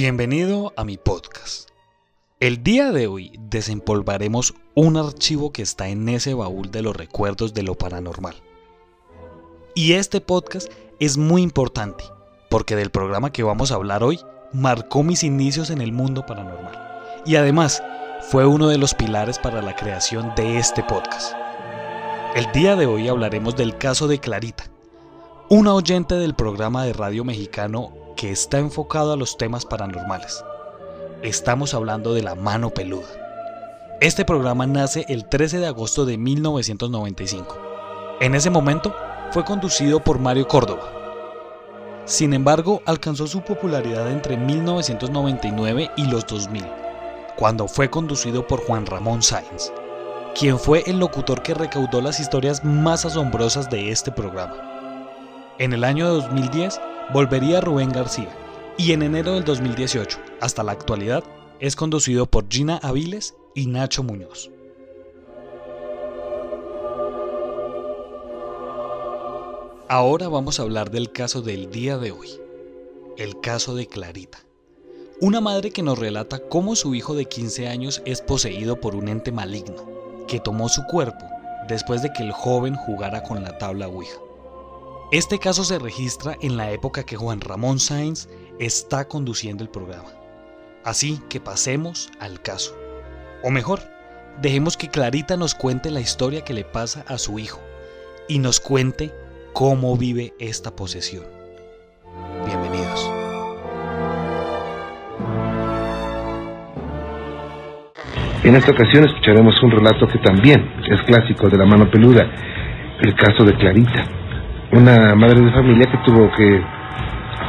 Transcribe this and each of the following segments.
Bienvenido a mi podcast. El día de hoy desempolvaremos un archivo que está en ese baúl de los recuerdos de lo paranormal. Y este podcast es muy importante porque del programa que vamos a hablar hoy marcó mis inicios en el mundo paranormal. Y además fue uno de los pilares para la creación de este podcast. El día de hoy hablaremos del caso de Clarita, una oyente del programa de radio mexicano que está enfocado a los temas paranormales. Estamos hablando de la mano peluda. Este programa nace el 13 de agosto de 1995. En ese momento fue conducido por Mario Córdoba. Sin embargo, alcanzó su popularidad entre 1999 y los 2000, cuando fue conducido por Juan Ramón Sáenz, quien fue el locutor que recaudó las historias más asombrosas de este programa. En el año 2010 volvería Rubén García y en enero del 2018 hasta la actualidad es conducido por Gina Aviles y Nacho Muñoz. Ahora vamos a hablar del caso del día de hoy, el caso de Clarita. Una madre que nos relata cómo su hijo de 15 años es poseído por un ente maligno, que tomó su cuerpo después de que el joven jugara con la tabla Ouija. Este caso se registra en la época que Juan Ramón Sáenz está conduciendo el programa. Así que pasemos al caso. O mejor, dejemos que Clarita nos cuente la historia que le pasa a su hijo y nos cuente cómo vive esta posesión. Bienvenidos. En esta ocasión escucharemos un relato que también es clásico de la mano peluda, el caso de Clarita una madre de familia que tuvo que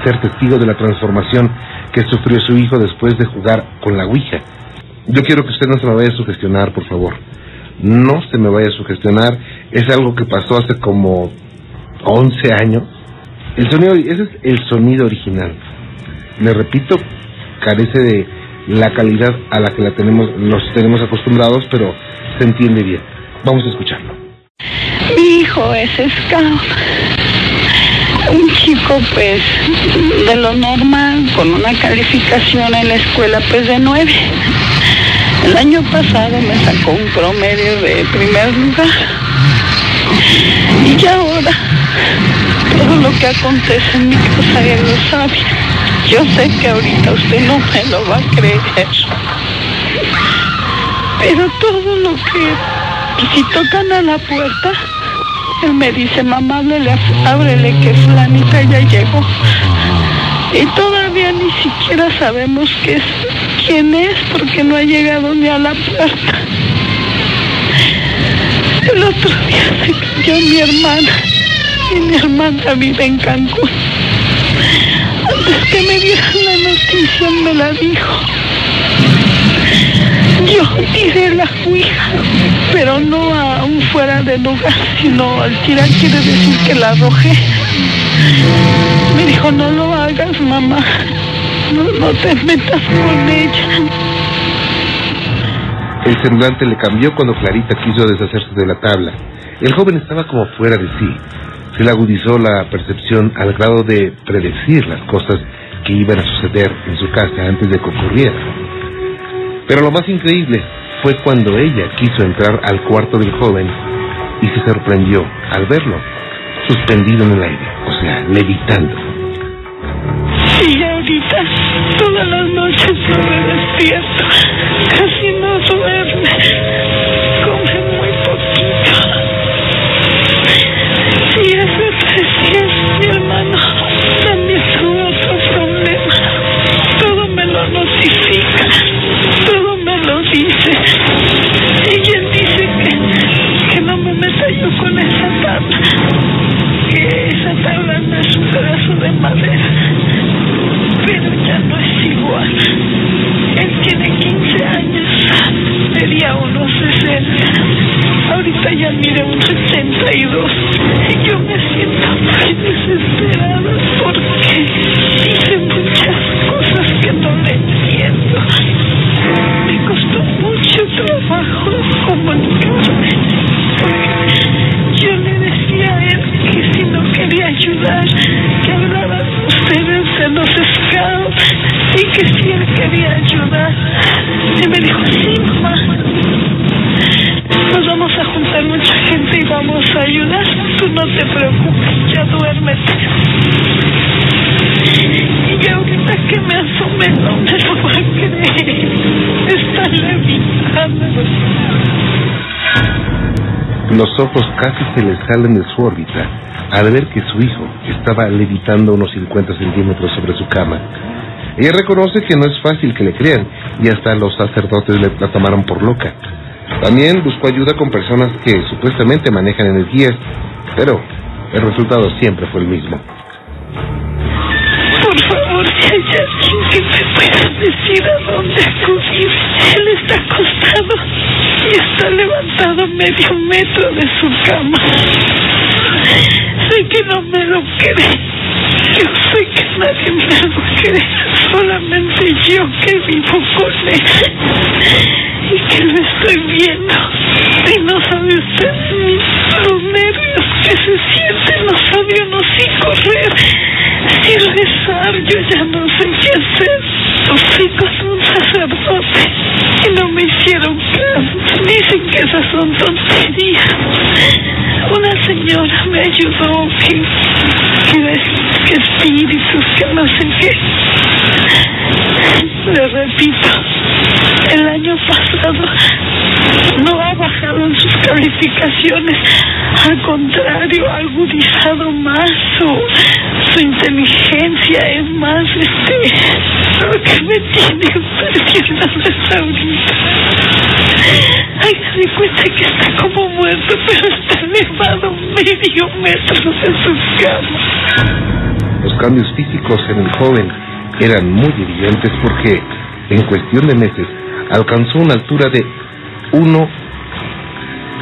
ser testigo de la transformación que sufrió su hijo después de jugar con la Ouija. Yo quiero que usted no se me vaya a sugestionar, por favor. No se me vaya a sugestionar. Es algo que pasó hace como 11 años. El sonido, ese es el sonido original. Le repito, carece de la calidad a la que la tenemos, nos tenemos acostumbrados, pero se entiende bien. Vamos a escucharlo. Es scout. Un chico pues de lo normal, con una calificación en la escuela pues de nueve. El año pasado me sacó un promedio de primer lugar. Y ahora todo lo que acontece en mi casa él lo sabe. Yo sé que ahorita usted no me lo va a creer. Pero todo lo que si tocan a la puerta, él me dice, mamá, ábrele, ábrele que Flanita ya llegó. Y todavía ni siquiera sabemos quién es porque no ha llegado ni a la puerta. El otro día se cayó mi hermana y mi hermana vive en Cancún. Antes que me dieran la noticia me la dijo. Yo tiré la ouija, pero no aún fuera de lugar, sino al tirar quiere decir que la arrojé. Me dijo, no lo hagas, mamá, no, no te metas con ella. El semblante le cambió cuando Clarita quiso deshacerse de la tabla. El joven estaba como fuera de sí. Se le agudizó la percepción al grado de predecir las cosas que iban a suceder en su casa antes de que ocurrieran. Pero lo más increíble fue cuando ella quiso entrar al cuarto del joven y se sorprendió al verlo suspendido en el aire, o sea, levitando. Y ahorita todas las noches no me despierto, casi no duerme, come muy poquito. Y ese recién mi hermano también tuvo otro problema, todo me lo notifica, todo me lo dice. Él dice que, que no me yo con esa tabla, que esa tabla no es un pedazo de madera, pero ya no es igual. Él tiene 15 años, medía unos 60, ahorita ya mide unos 82 y yo me siento muy desesperada me dijo, sí, mamá, nos vamos a juntar mucha gente y vamos a ayudar. Tú no te preocupes, ya duérmete. Y ahorita que me asomé no me lo va a creer. Está levitando. Los ojos casi se le salen de su órbita al ver que su hijo estaba levitando unos 50 centímetros sobre su cama. Ella reconoce que no es fácil que le crean y hasta los sacerdotes la tomaron por loca. También buscó ayuda con personas que supuestamente manejan energías, pero el resultado siempre fue el mismo. Por favor, si hay alguien que me pueda decir a dónde acudir. Él está acostado y está levantado medio metro de su cama. Sé que no me lo cree. Yo sé que nadie me lo cree. Solamente yo que vivo con él. Y que lo estoy viendo. Y no sabe usted ni los nervios que se sienten. No sabe uno si correr, si rezar. Yo ya no sé qué hacer. Fui con un sacerdote y no me hicieron caso. Dicen que esas son tonterías. Una señora me ayudó que, que, que espíritus, que no sé qué. Le repito, el año pasado no ha bajado en sus calificaciones, al contrario, ha agudizado más su, su inteligencia, es más, este, lo que me tiene impresionado ahorita. Ay, me cuenta que está como muerto, pero está elevado medio metro de su cama. Los cambios físicos en el joven eran muy evidentes porque en cuestión de meses alcanzó una altura de 1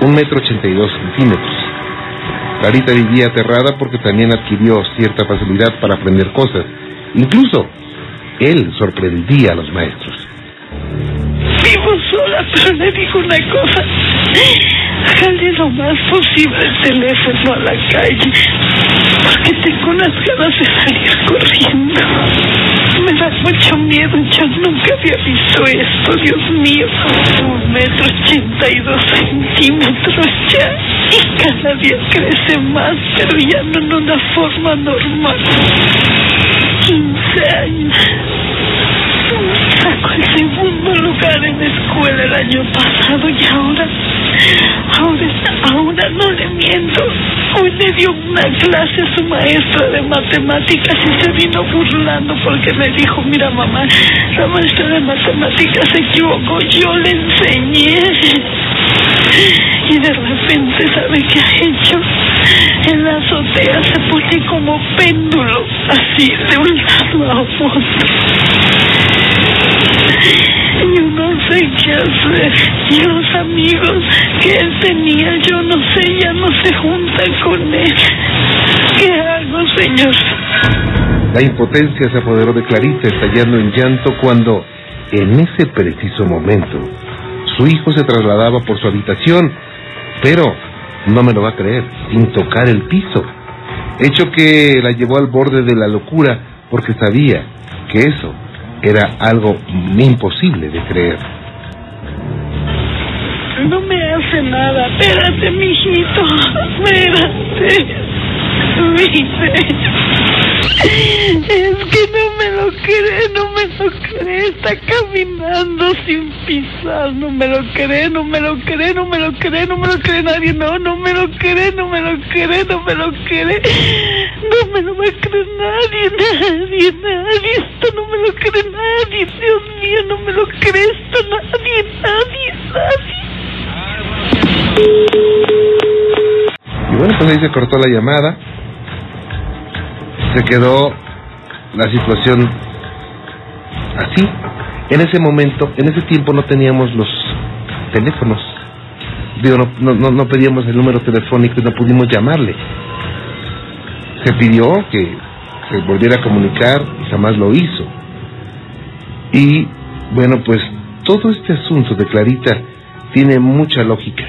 un metro ochenta y dos centímetros. Clarita vivía aterrada porque también adquirió cierta facilidad para aprender cosas. Incluso él sorprendía a los maestros. Vivo sola, pero le digo una cosa. Jale lo más posible el teléfono a la calle, porque tengo unas ganas de salir corriendo. Mucho miedo, yo nunca había visto esto, Dios mío. Un metro ochenta y dos centímetros ya, y cada día crece más, pero ya no en una forma normal. 15 años. Sacó el segundo lugar en la escuela el año pasado y ahora, ahora, ahora no le miento. Hoy le dio una clase su maestra de matemáticas y se vino burlando porque me dijo, mira mamá, la maestra de matemáticas se equivocó, yo le enseñé. Y de repente, ¿sabe qué ha hecho? En la azotea se pone como péndulo, así, de un lado a otro. Yo no sé qué hacer. Y los amigos que él tenía, yo no sé, ya no se juntan con él. ¿Qué hago, señor? La impotencia se apoderó de Clarita, estallando en llanto cuando, en ese preciso momento, su hijo se trasladaba por su habitación, pero no me lo va a creer, sin tocar el piso. Hecho que la llevó al borde de la locura porque sabía que eso era algo imposible de creer. No me hace nada. Espérate, mijito. Espérate. Es que no me lo cree, no me lo cree. Está caminando sin pisar. No me lo cree, no me lo cree, no me lo cree, no me lo cree nadie. No, no me lo cree, no me lo cree, no me lo cree. No me lo va nadie, nadie, nadie. Esto no me lo cree nadie. Dios mío, no me lo cree esto nadie, nadie, nadie. Y bueno, pues ahí se cortó la llamada. Se quedó la situación así. En ese momento, en ese tiempo no teníamos los teléfonos. Digo, no, no, no, pedíamos el número telefónico y no pudimos llamarle. Se pidió que se volviera a comunicar y jamás lo hizo. Y bueno, pues todo este asunto de Clarita tiene mucha lógica,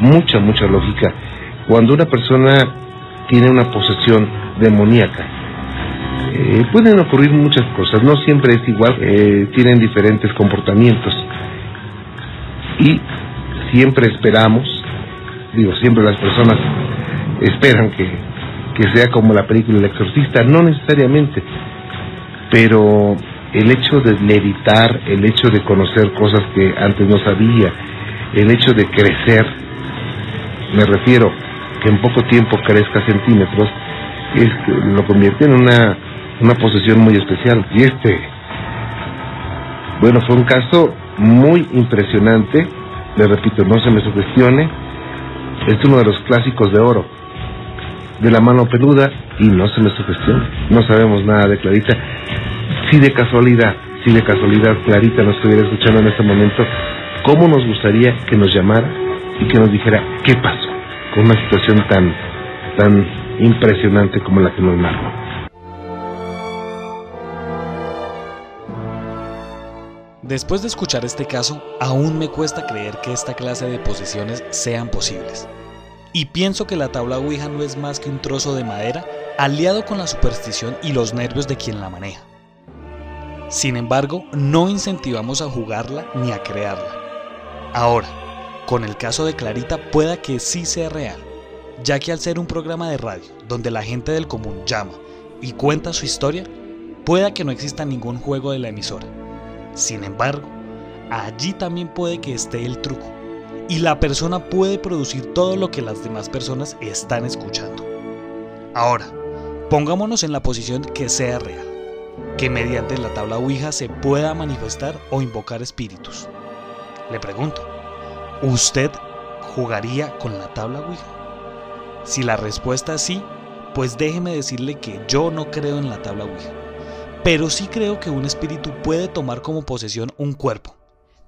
mucha, mucha lógica. Cuando una persona tiene una posesión demoníaca, eh, pueden ocurrir muchas cosas, no siempre es igual, eh, tienen diferentes comportamientos. Y siempre esperamos, digo, siempre las personas esperan que, que sea como la película El Exorcista, no necesariamente, pero el hecho de meditar, el hecho de conocer cosas que antes no sabía, el hecho de crecer, me refiero que en poco tiempo crezca centímetros, es, lo convierte en una, una posesión muy especial. Y este, bueno, fue un caso muy impresionante, le repito, no se me sugestione, es uno de los clásicos de oro, de la mano peluda, y no se me sugestione, no sabemos nada de Clarita. Si de casualidad, si de casualidad Clarita nos estuviera escuchando en este momento, ¿cómo nos gustaría que nos llamara y que nos dijera qué pasó con una situación tan, tan impresionante como la que nos narró? Después de escuchar este caso, aún me cuesta creer que esta clase de posesiones sean posibles. Y pienso que la tabla Ouija no es más que un trozo de madera aliado con la superstición y los nervios de quien la maneja. Sin embargo, no incentivamos a jugarla ni a crearla. Ahora, con el caso de Clarita pueda que sí sea real, ya que al ser un programa de radio donde la gente del común llama y cuenta su historia, pueda que no exista ningún juego de la emisora. Sin embargo, allí también puede que esté el truco, y la persona puede producir todo lo que las demás personas están escuchando. Ahora, pongámonos en la posición que sea real, que mediante la tabla Ouija se pueda manifestar o invocar espíritus. Le pregunto, ¿usted jugaría con la tabla Ouija? Si la respuesta es sí, pues déjeme decirle que yo no creo en la tabla Ouija. Pero sí creo que un espíritu puede tomar como posesión un cuerpo.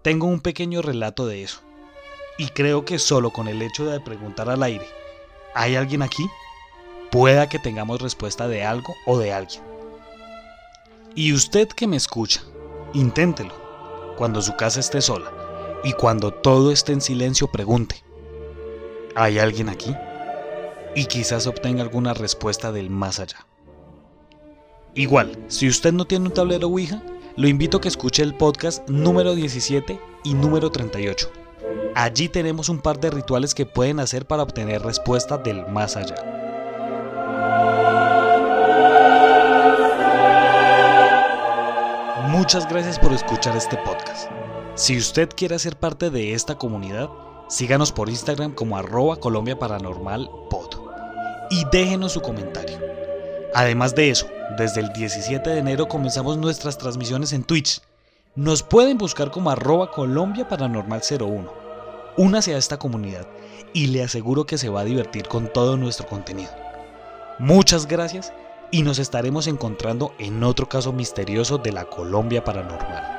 Tengo un pequeño relato de eso. Y creo que solo con el hecho de preguntar al aire, ¿hay alguien aquí? Pueda que tengamos respuesta de algo o de alguien. Y usted que me escucha, inténtelo. Cuando su casa esté sola y cuando todo esté en silencio, pregunte, ¿hay alguien aquí? Y quizás obtenga alguna respuesta del más allá. Igual, si usted no tiene un tablero Ouija, lo invito a que escuche el podcast número 17 y número 38. Allí tenemos un par de rituales que pueden hacer para obtener respuesta del más allá. Muchas gracias por escuchar este podcast. Si usted quiere ser parte de esta comunidad, síganos por Instagram como arroba Colombia Paranormal Pod y déjenos su comentario. Además de eso, desde el 17 de enero comenzamos nuestras transmisiones en Twitch. Nos pueden buscar como arroba Colombia Paranormal 01. Únase a esta comunidad y le aseguro que se va a divertir con todo nuestro contenido. Muchas gracias y nos estaremos encontrando en otro caso misterioso de la Colombia Paranormal.